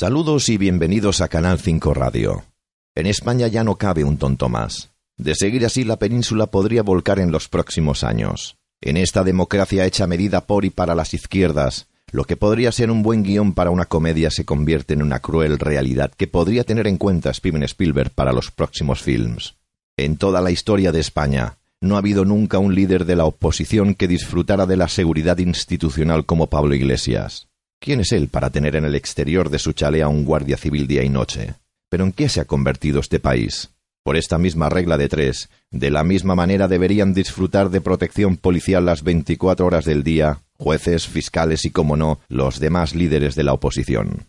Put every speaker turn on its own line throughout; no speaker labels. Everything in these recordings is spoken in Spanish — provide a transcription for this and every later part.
Saludos y bienvenidos a Canal 5 Radio. En España ya no cabe un tonto más. De seguir así, la península podría volcar en los próximos años. En esta democracia hecha medida por y para las izquierdas, lo que podría ser un buen guion para una comedia se convierte en una cruel realidad que podría tener en cuenta Steven Spielberg para los próximos films. En toda la historia de España, no ha habido nunca un líder de la oposición que disfrutara de la seguridad institucional como Pablo Iglesias. ¿Quién es él para tener en el exterior de su chalet a un guardia civil día y noche? ¿Pero en qué se ha convertido este país? Por esta misma regla de tres, de la misma manera deberían disfrutar de protección policial las 24 horas del día, jueces, fiscales y, como no, los demás líderes de la oposición.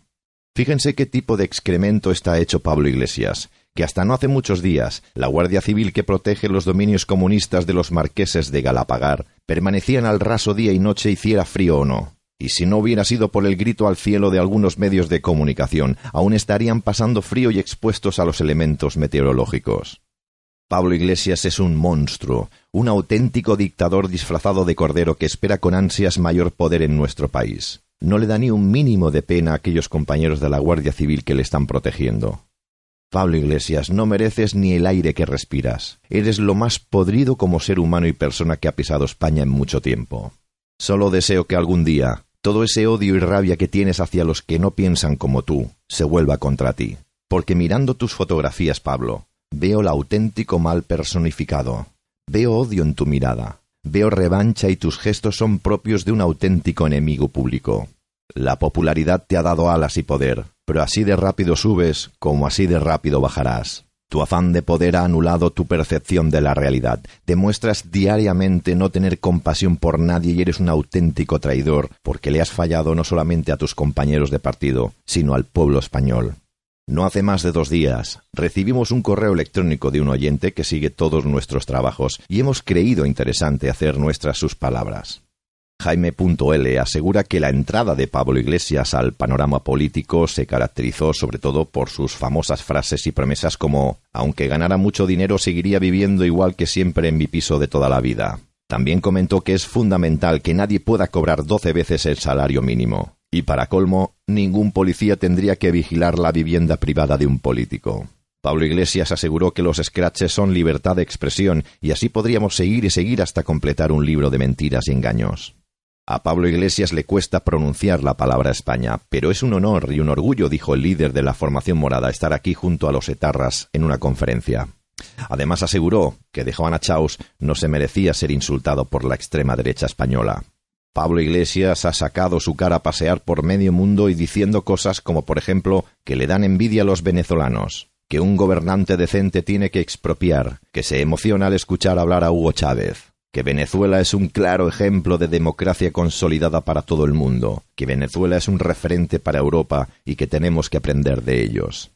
Fíjense qué tipo de excremento está hecho Pablo Iglesias, que hasta no hace muchos días la Guardia Civil que protege los dominios comunistas de los marqueses de Galapagar permanecían al raso día y noche hiciera frío o no. Y si no hubiera sido por el grito al cielo de algunos medios de comunicación, aún estarían pasando frío y expuestos a los elementos meteorológicos. Pablo Iglesias es un monstruo, un auténtico dictador disfrazado de cordero que espera con ansias mayor poder en nuestro país. No le da ni un mínimo de pena a aquellos compañeros de la Guardia Civil que le están protegiendo. Pablo Iglesias, no mereces ni el aire que respiras. Eres lo más podrido como ser humano y persona que ha pisado España en mucho tiempo. Solo deseo que algún día todo ese odio y rabia que tienes hacia los que no piensan como tú se vuelva contra ti. Porque mirando tus fotografías, Pablo, veo el auténtico mal personificado. Veo odio en tu mirada. Veo revancha y tus gestos son propios de un auténtico enemigo público. La popularidad te ha dado alas y poder, pero así de rápido subes como así de rápido bajarás. Tu afán de poder ha anulado tu percepción de la realidad. Demuestras diariamente no tener compasión por nadie y eres un auténtico traidor porque le has fallado no solamente a tus compañeros de partido, sino al pueblo español. No hace más de dos días recibimos un correo electrónico de un oyente que sigue todos nuestros trabajos y hemos creído interesante hacer nuestras sus palabras. Jaime.l asegura que la entrada de Pablo Iglesias al panorama político se caracterizó sobre todo por sus famosas frases y promesas como aunque ganara mucho dinero seguiría viviendo igual que siempre en mi piso de toda la vida. También comentó que es fundamental que nadie pueda cobrar doce veces el salario mínimo. Y para colmo, ningún policía tendría que vigilar la vivienda privada de un político. Pablo Iglesias aseguró que los scratches son libertad de expresión y así podríamos seguir y seguir hasta completar un libro de mentiras y engaños. A Pablo Iglesias le cuesta pronunciar la palabra España, pero es un honor y un orgullo, dijo el líder de la formación morada, estar aquí junto a los etarras en una conferencia. Además aseguró que de Juana Chaus no se merecía ser insultado por la extrema derecha española. Pablo Iglesias ha sacado su cara a pasear por medio mundo y diciendo cosas como por ejemplo que le dan envidia a los venezolanos, que un gobernante decente tiene que expropiar, que se emociona al escuchar hablar a Hugo Chávez, que Venezuela es un claro ejemplo de democracia consolidada para todo el mundo, que Venezuela es un referente para Europa y que tenemos que aprender de ellos.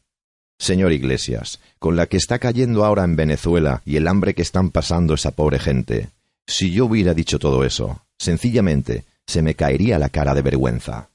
Señor Iglesias, con la que está cayendo ahora en Venezuela y el hambre que están pasando esa pobre gente, si yo hubiera dicho todo eso, sencillamente se me caería la cara de vergüenza.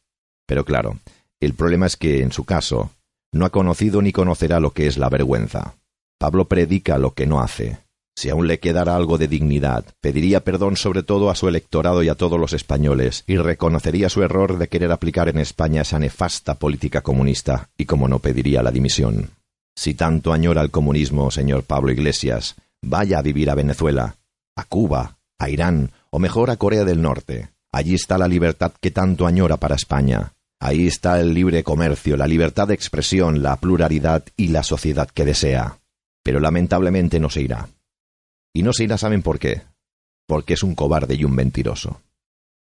Pero claro, el problema es que, en su caso, no ha conocido ni conocerá lo que es la vergüenza. Pablo predica lo que no hace. Si aún le quedara algo de dignidad, pediría perdón sobre todo a su electorado y a todos los españoles, y reconocería su error de querer aplicar en España esa nefasta política comunista, y como no pediría la dimisión. Si tanto añora el comunismo, señor Pablo Iglesias, vaya a vivir a Venezuela, a Cuba, a Irán, o mejor a Corea del Norte. Allí está la libertad que tanto añora para España. Ahí está el libre comercio, la libertad de expresión, la pluralidad y la sociedad que desea. Pero lamentablemente no se irá. Y no se irá, ¿saben por qué? Porque es un cobarde y un mentiroso.